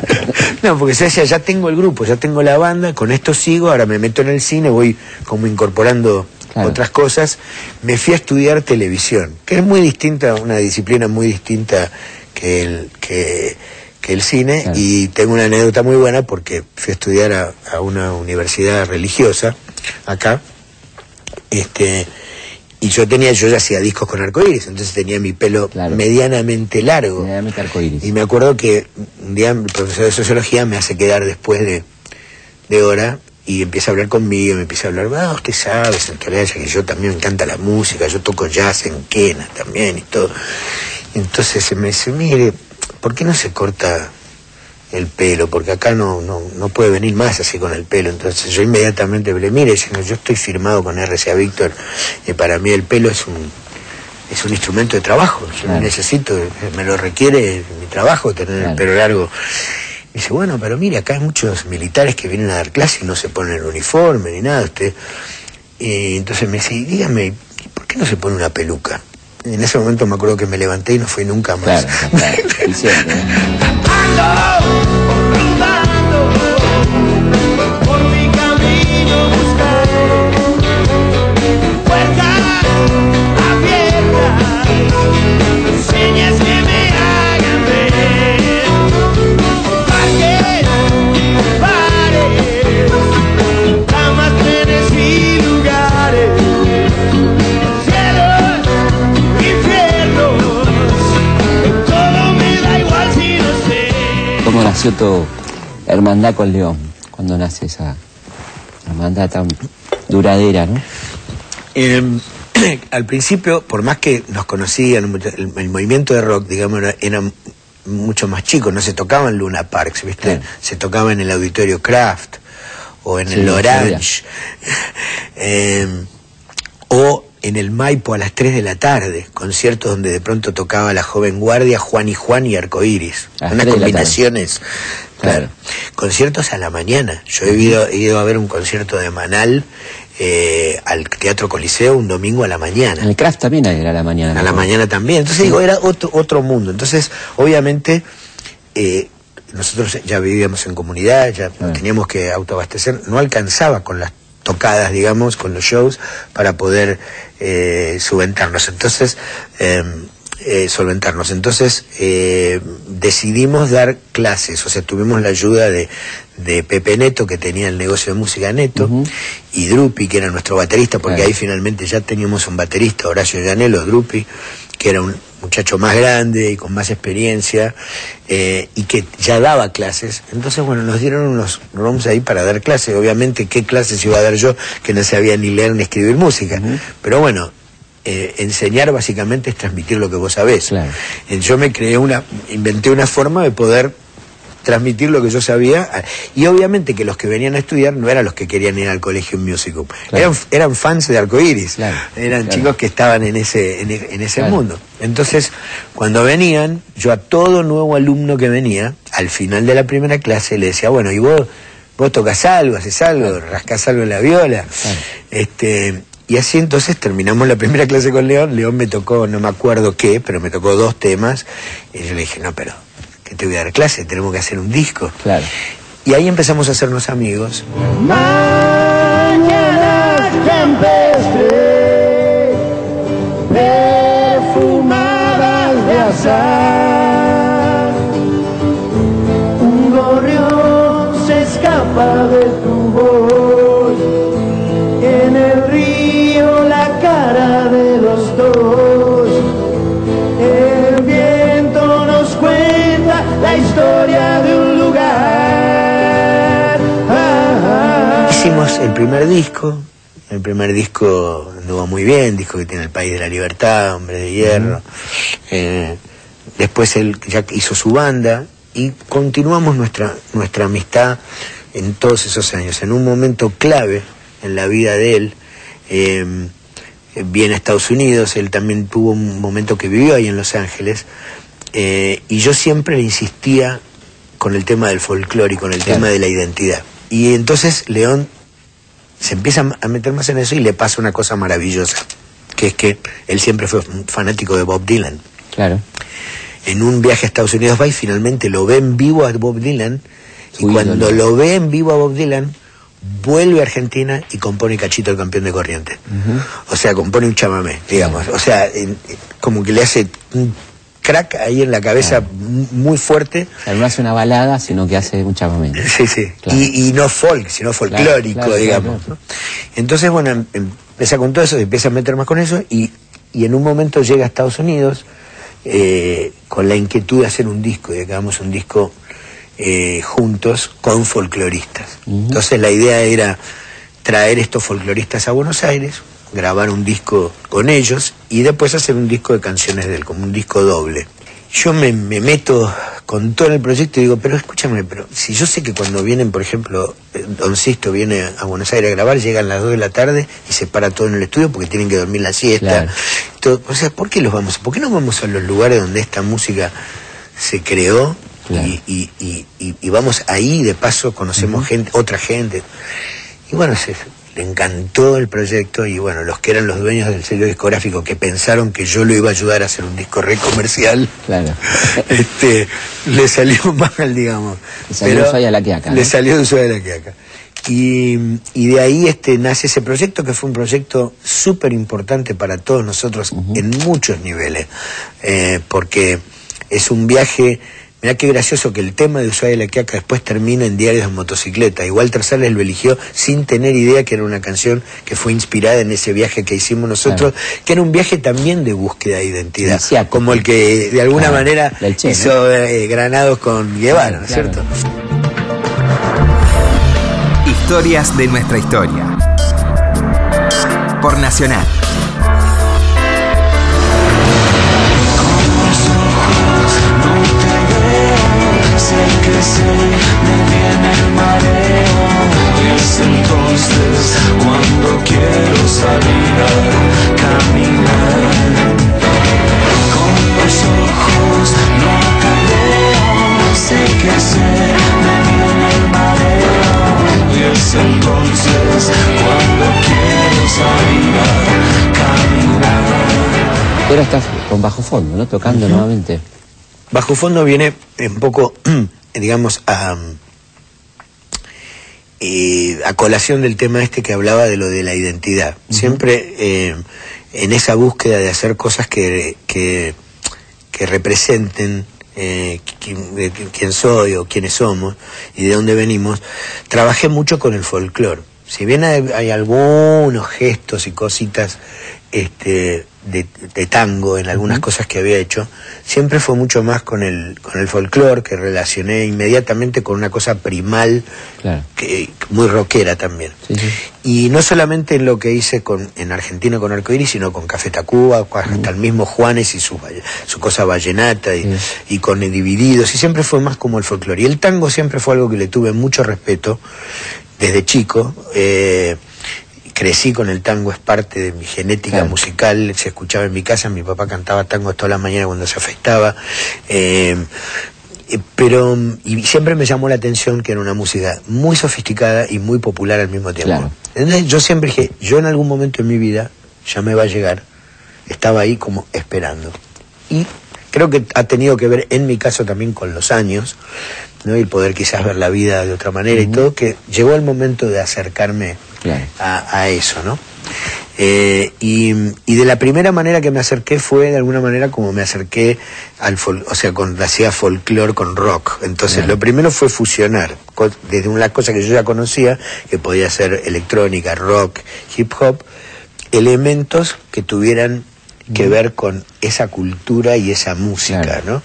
no, porque se decía, ya tengo el grupo, ya tengo la banda, con esto sigo, ahora me meto en el cine, voy como incorporando Claro. otras cosas. Me fui a estudiar televisión, que es muy distinta, una disciplina muy distinta que el, que, que el cine, Claro. y tengo una anécdota muy buena porque fui a estudiar a, a una universidad religiosa acá, este y yo tenía, yo ya hacía discos con arcoíris, entonces tenía mi pelo Claro. medianamente largo. Medianamente arcoíris. Y me acuerdo que un día el profesor de sociología me hace quedar después de, de hora y empieza a hablar conmigo, me empieza a hablar, ah, usted sabe, Santorella, que yo también me encanta la música, yo toco jazz en Quena también y todo. Entonces se me dice, mire, ¿por qué no se corta el pelo? Porque acá no, no, no puede venir más así con el pelo. Entonces yo inmediatamente le mire, señor, yo estoy firmado con RCA Víctor y para mí el pelo es un es un instrumento de trabajo. Yo Claro. necesito, me lo requiere mi trabajo tener Claro. el pelo largo. Y dice, bueno, pero mire, acá hay muchos militares que vienen a dar clase y no se ponen el uniforme ni nada. Usted. Y entonces me dice, y dígame, ¿y ¿por qué no se pone una peluca? Y en ese momento me acuerdo que me levanté y no fui nunca más. Claro, claro. Y siempre, ¿eh? Señas que me ¿Cómo nació tu hermandad con León? Cuando nace esa hermandad tan duradera, ¿no? Eh, al principio, por más que nos conocían, el, el movimiento de rock, digamos, era, era mucho más chico, no se tocaba en Luna Parks, ¿viste? Claro. Se tocaba en el Auditorio Kraft o en Sí, el Orange eh, o en el Maipo a las 3 de la tarde, conciertos donde de pronto tocaba la joven guardia, Juan y Juan y Arcoiris. A las Unas 3 de la tarde. combinaciones. Claro. Claro. Conciertos a la mañana. Yo he ido, he ido a ver un concierto de Manal eh, al Teatro Coliseo un domingo a la mañana. En el craft también era a la mañana. A la mañana también. Entonces digo, era otro, otro mundo. Entonces, obviamente, eh, nosotros ya vivíamos en comunidad, ya Claro. teníamos que autoabastecer, no alcanzaba con las tocadas, digamos, con los shows, para poder eh, subventarnos. Entonces, eh, eh, solventarnos. Entonces, eh, decidimos dar clases, o sea, tuvimos la ayuda de, de Pepe Neto, que tenía el negocio de música Neto, y Drupi, que era nuestro baterista, porque Claro. ahí finalmente ya teníamos un baterista, Horacio Llanelo, Drupi, que era un muchacho más grande y con más experiencia, eh, y que ya daba clases. Entonces, bueno, nos dieron unos rooms ahí para dar clases. Obviamente, ¿qué clases iba a dar yo que no sabía ni leer ni escribir música? Pero bueno, eh, enseñar básicamente es transmitir lo que vos sabés. Claro. Yo me creé una, inventé una forma de poder transmitir lo que yo sabía a- y obviamente que los que venían a estudiar no eran los que querían ir al colegio Claro. eran, eran fans de arcoíris Claro, eran claro. chicos que estaban en ese en, e- en ese mundo entonces cuando venían yo a todo nuevo alumno que venía al final de la primera clase le decía bueno y vos vos tocas algo haces algo rascás algo en la viola este y así entonces terminamos la primera clase con León. León me tocó, no me acuerdo qué, pero me tocó dos temas. Y yo le dije, no, pero, ¿qué te voy a dar clase? Tenemos que hacer un disco. Claro. Y ahí empezamos a hacernos amigos. Mañanas campestres, perfumadas de azar. Un gorrión se escapa de tu voz. En el río la cara Hicimos el primer disco. El primer disco anduvo muy bien, disco que tiene El País de la Libertad, Hombre de Hierro. Eh, después él ya hizo su banda y continuamos nuestra, nuestra amistad en todos esos años. En un momento clave en la vida de él, eh, viene a Estados Unidos, él también tuvo un momento que vivió ahí en Los Ángeles, eh, y yo siempre le insistía con el tema del folclore y con el Claro. tema de la identidad. Y entonces León se empieza a meter más en eso y le pasa una cosa maravillosa, que es que él siempre fue fanático de Bob Dylan. Claro. En un viaje a Estados Unidos va y finalmente lo ve en vivo a Bob Dylan, y cuando lo ve en vivo a Bob Dylan, vuelve a Argentina y compone Cachito el campeón de corriente. O sea, compone un chamamé, digamos. O sea, como que le hace un crack ahí en la cabeza Claro. muy fuerte. O sea, no hace una balada, sino que hace un chamamé. Sí, sí. Claro. Y, y no folk, sino folclórico, claro, digamos. Entonces, bueno, em- empieza con todo eso, empieza a meter más con eso y, y en un momento llega a Estados Unidos eh, con la inquietud de hacer un disco y de que hagamos un disco eh, juntos con folcloristas. Entonces la idea era traer estos folcloristas a Buenos Aires, grabar un disco con ellos y después hacer un disco de canciones de él, como un disco doble. Yo me, me meto con todo el proyecto y digo, pero escúchame, pero si yo sé que cuando vienen, por ejemplo, eh, Don Sisto viene a Buenos Aires a grabar, llegan las 2 de la tarde y se para todo en el estudio porque tienen que dormir la siesta. Claro. Todo- o sea, ¿por qué los vamos? ¿Por qué no vamos a los lugares donde esta música se creó Claro. y, y- y- y- y vamos ahí, de paso conocemos gente, otra gente? Y bueno, se, le encantó el proyecto y bueno, los que eran los dueños del sello discográfico que pensaron que yo lo iba a ayudar a hacer un disco re comercial, Claro. este, le salió mal, digamos. Le salió de Ushuaia a la quiaca, Le ¿no? salió de Ushuaia a la quiaca. Y, y de ahí este, nace ese proyecto que fue un proyecto súper importante para todos nosotros en muchos niveles, Eh, porque es un viaje, mirá qué gracioso que el tema de Ushuaia de la Quiaca después termina en Diarios de Motocicleta. Igual Sales lo eligió sin tener idea que era una canción que fue inspirada en ese viaje que hicimos nosotros, que era un viaje también de búsqueda de identidad, como el que de alguna Claro, manera hizo eh, Granados con Guevara, ¿no es Claro. cierto? Historias de nuestra historia. Por Nacional. Sé que sé, me viene el mareo. Y es entonces cuando quiero salir a caminar. Con los ojos no te veo Sé que sé, me viene el mareo. Y es entonces cuando quiero salir a caminar. Ahora estás con bajo fondo, ¿no? Tocando nuevamente. Bajo fondo viene un poco, digamos, a, eh, a colación del tema este que hablaba de lo de la identidad. Siempre eh, en esa búsqueda de hacer cosas que, que, que representen eh, quién soy o quiénes somos y de dónde venimos, trabajé mucho con el folclore. Si bien hay, hay algunos gestos y cositas este, de, de tango en algunas cosas que había hecho, siempre fue mucho más con el, con el folclore que relacioné inmediatamente con una cosa primal, Claro. que, muy rockera también. Sí, sí. Y no solamente en lo que hice con, en Argentina con Arcoiris, sino con Café Tacuba, hasta el mismo Juanes y su, su cosa vallenata y, Sí. y con Divididos, y siempre fue más como el folclore. Y el tango siempre fue algo que le tuve mucho respeto desde chico. eh, crecí con el tango, es parte de mi genética Claro. musical, se escuchaba en mi casa, mi papá cantaba tango toda la mañana cuando se afectaba. eh, Eh, pero, y siempre me llamó la atención que era una música muy sofisticada y muy popular al mismo tiempo. Claro. Entonces yo siempre dije, yo en algún momento en mi vida ya me va a llegar. Estaba ahí como esperando. Y creo que ha tenido que ver en mi caso también con los años, ¿no? Y poder quizás ver la vida de otra manera y todo, que llegó el momento de acercarme Claro. a, a eso, ¿no? Eh, y, y de la primera manera que me acerqué fue de alguna manera como me acerqué al fol o sea, cuando hacía folclore con rock. Entonces, Claro. lo primero fue fusionar, desde una cosa que yo ya conocía, que podía ser electrónica, rock, hip hop, elementos que tuvieran que ver con esa cultura y esa música, Claro. ¿no?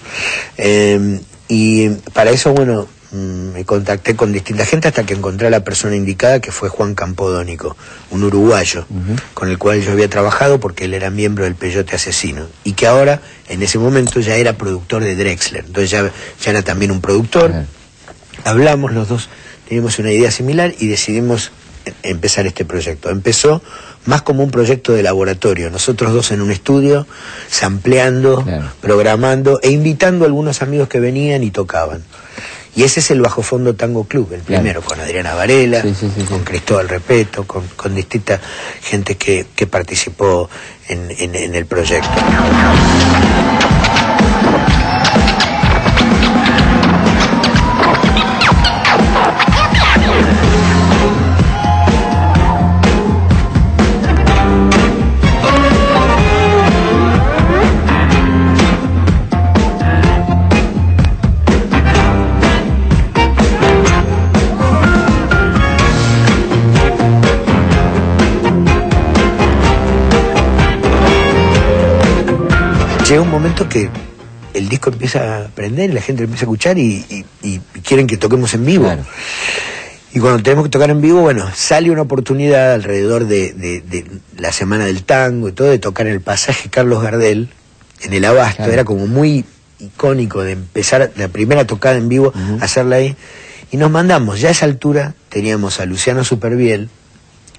Eh, y para eso, bueno, me contacté con distinta gente hasta que encontré a la persona indicada, que fue Juan Campodónico, un uruguayo, con el cual yo había trabajado porque él era miembro del Peyote Asesino, y que ahora, en ese momento, ya era productor de Drexler, entonces ya, ya era también un productor, hablamos los dos, teníamos una idea similar y decidimos e- empezar este proyecto. Empezó más como un proyecto de laboratorio, nosotros dos en un estudio, sampleando, programando e invitando a algunos amigos que venían y tocaban. Y ese es el Bajo Fondo Tango Club, el Claro. primero, con Adriana Varela, Sí, sí, sí, sí. con Cristóbal Repeto, con, con distinta gente que, que participó en, en- en el proyecto. Llega un momento que el disco empieza a prender y la gente lo empieza a escuchar y, y- y quieren que toquemos en vivo. Claro. Y cuando tenemos que tocar en vivo, bueno, sale una oportunidad alrededor de, de- de la Semana del Tango y todo, de tocar en el pasaje Carlos Gardel, en el Abasto. Claro. Era como muy icónico de empezar la primera tocada en vivo, hacerla ahí. Y nos mandamos, ya a esa altura teníamos a Luciano Superviel,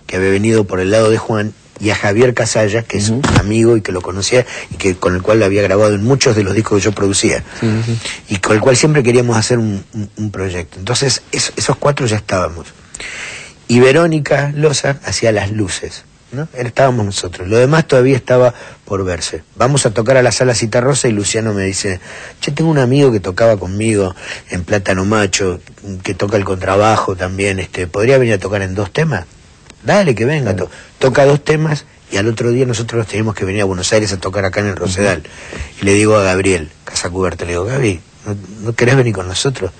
que había venido por el lado de Juan, y a Javier Casalla, que es un amigo y que lo conocía y que con el cual lo había grabado en muchos de los discos que yo producía. Sí, sí. Y con el cual siempre queríamos hacer un, un- un proyecto. Entonces, es- esos cuatro ya estábamos. Y Verónica Loza hacía las luces. ¿no? Estábamos nosotros. Lo demás todavía estaba por verse. Vamos a tocar a la sala Citarrosa y Luciano me dice, che, tengo un amigo que tocaba conmigo en Plátano Macho, que toca el contrabajo también, este, ¿podría venir a tocar en dos temas? Dale, que venga. to- toca dos temas y al otro día nosotros nos teníamos que venir a Buenos Aires a tocar acá en el Rosedal. Y le digo a Gabriel Casacuberta, le digo, Gaby, ¿no, no querés venir con nosotros?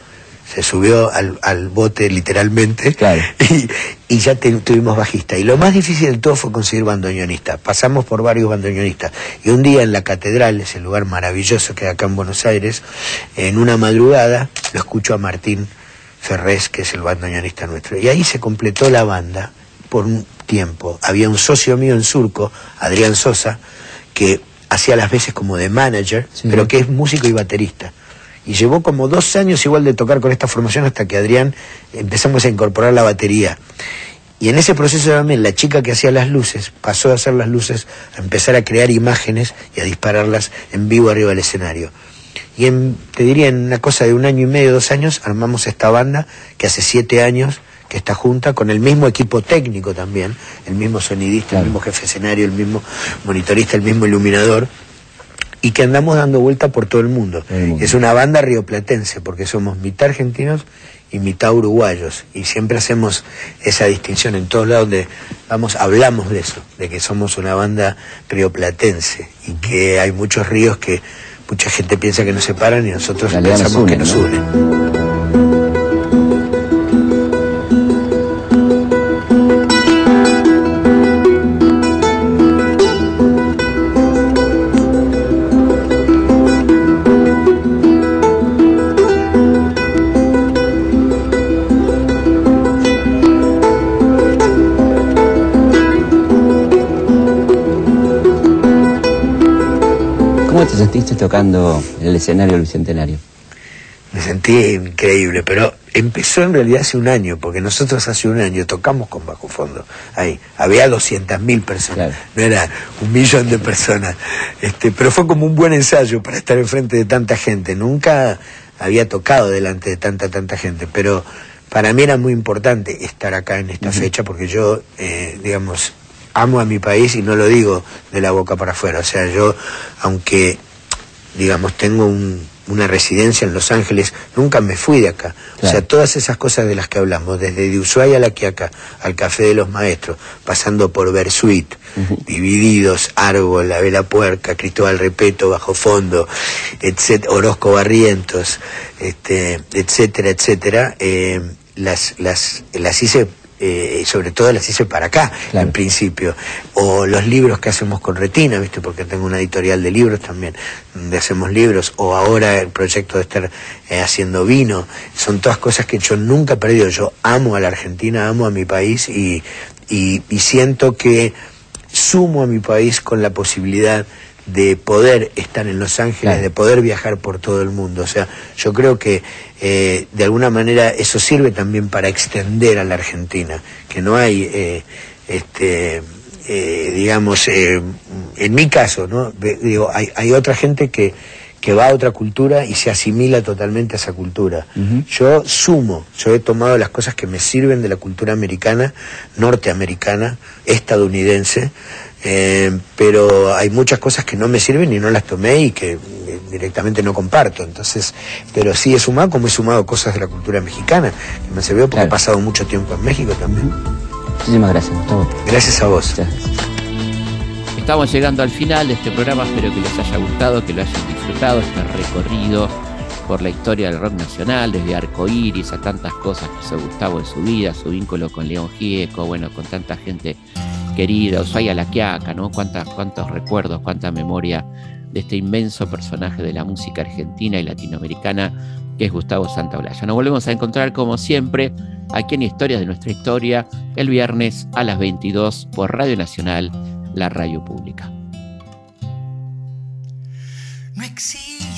Se subió al, al bote literalmente Claro. y, y ya te- tuvimos bajista. Y lo más difícil de todo fue conseguir bandoneonistas. Pasamos por varios bandoneonistas. Y un día en la catedral, ese lugar maravilloso que hay acá en Buenos Aires, en una madrugada, lo escucho a Martín Ferrés, que es el bandoneonista nuestro. Y ahí se completó la banda por un tiempo. Había un socio mío en Surco, Adrián Sosa, que hacía las veces como de manager, Sí. pero que es músico y baterista. Y llevó como dos años igual de tocar con esta formación hasta que Adrián empezamos a incorporar la batería. Y en ese proceso también la chica que hacía las luces pasó de hacer las luces a empezar a crear imágenes y a dispararlas en vivo arriba del escenario. Y en, te diría, en una cosa de un año y medio, dos años, armamos esta banda que hace siete años que está junta con el mismo equipo técnico también, el mismo sonidista, Claro. el mismo jefe escenario, el mismo monitorista, el mismo iluminador, y que andamos dando vuelta por todo el mundo. Todo el mundo. Es una banda rioplatense, porque somos mitad argentinos y mitad uruguayos, y siempre hacemos esa distinción en todos lados donde vamos, hablamos de eso, de que somos una banda rioplatense, y que hay muchos ríos que mucha gente piensa que nos separan y nosotros pensamos que nos ¿no? unen. Sentiste tocando en el escenario del Bicentenario? Me sentí increíble, pero empezó en realidad hace un año, porque nosotros hace un año tocamos con Bajo Fondo. Ahí, había 200.000 personas, Claro. no era un millón de personas. Este, pero fue como un buen ensayo para estar enfrente de tanta gente. Nunca había tocado delante de tanta, tanta gente, pero para mí era muy importante estar acá en esta fecha porque yo, eh, digamos, amo a mi país y no lo digo de la boca para afuera. O sea, yo, aunque, digamos, tengo un, una residencia en Los Ángeles, nunca me fui de acá. O sea, todas esas cosas de las que hablamos, desde de Ushuaia a la Quiaca, al Café de los Maestros, pasando por Versuit, Divididos, Árbol, La Vela Puerca, Cristóbal Repeto, Bajo Fondo, etcétera, Orozco Barrientos, este, etcétera, etcétera, eh, las, las, las hice eh, sobre todo las hice para acá, Claro. en principio. O los libros que hacemos con Retina, ¿viste? Porque tengo una editorial de libros también, donde hacemos libros. O ahora el proyecto de estar eh, haciendo vino. Son todas cosas que yo nunca he perdido. Yo amo a la Argentina, amo a mi país y, y, y siento que sumo a mi país con la posibilidad de poder estar en Los Ángeles, Claro. de poder viajar por todo el mundo. O sea, yo creo que eh, de alguna manera eso sirve también para extender a la Argentina, que no hay, eh, este, eh, digamos, eh, en mi caso, ¿no? Digo, hay, hay otra gente que, que va a otra cultura y se asimila totalmente a esa cultura. Yo sumo, yo he tomado las cosas que me sirven de la cultura americana, norteamericana, estadounidense, eh, pero hay muchas cosas que no me sirven y no las tomé y que eh, directamente no comparto. Entonces, pero sí he sumado como he sumado cosas de la cultura mexicana, que me sirvió porque Claro. he pasado mucho tiempo en México también. Muchísimas gracias, Gustavo. Gracias a vos. Gracias. Estamos llegando al final de este programa, espero que les haya gustado, que lo hayan disfrutado, este recorrido por la historia del rock nacional, desde Arcoíris a tantas cosas que hizo Gustavo en su vida, su vínculo con León Gieco, bueno, con tanta gente querida, Ushuaia La Quiaca, ¿no? Cuántos recuerdos, cuánta memoria de este inmenso personaje de la música argentina y latinoamericana que es Gustavo Santaolalla. Nos volvemos a encontrar como siempre aquí en Historias de nuestra historia el viernes a las 22 por Radio Nacional, la radio pública. No existe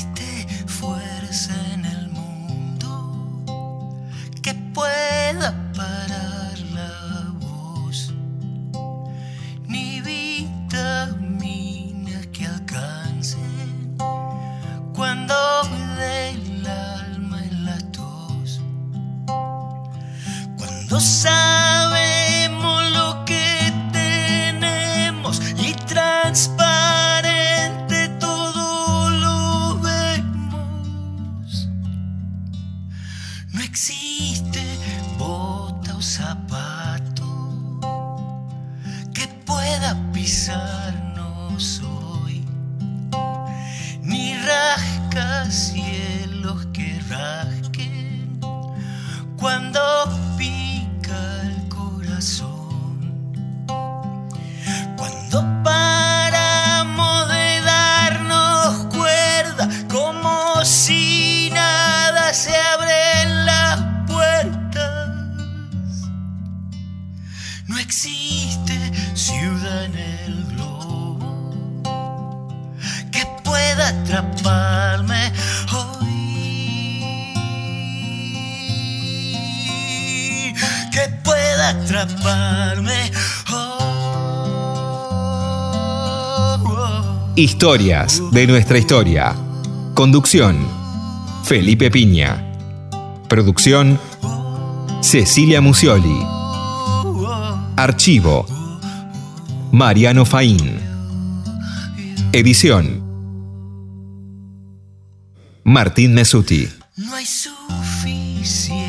Historias de nuestra historia. Conducción. Felipe Piña. Producción. Cecilia Musioli. Archivo. Mariano Faín. Edición. Martín Mesuti. No hay suficientes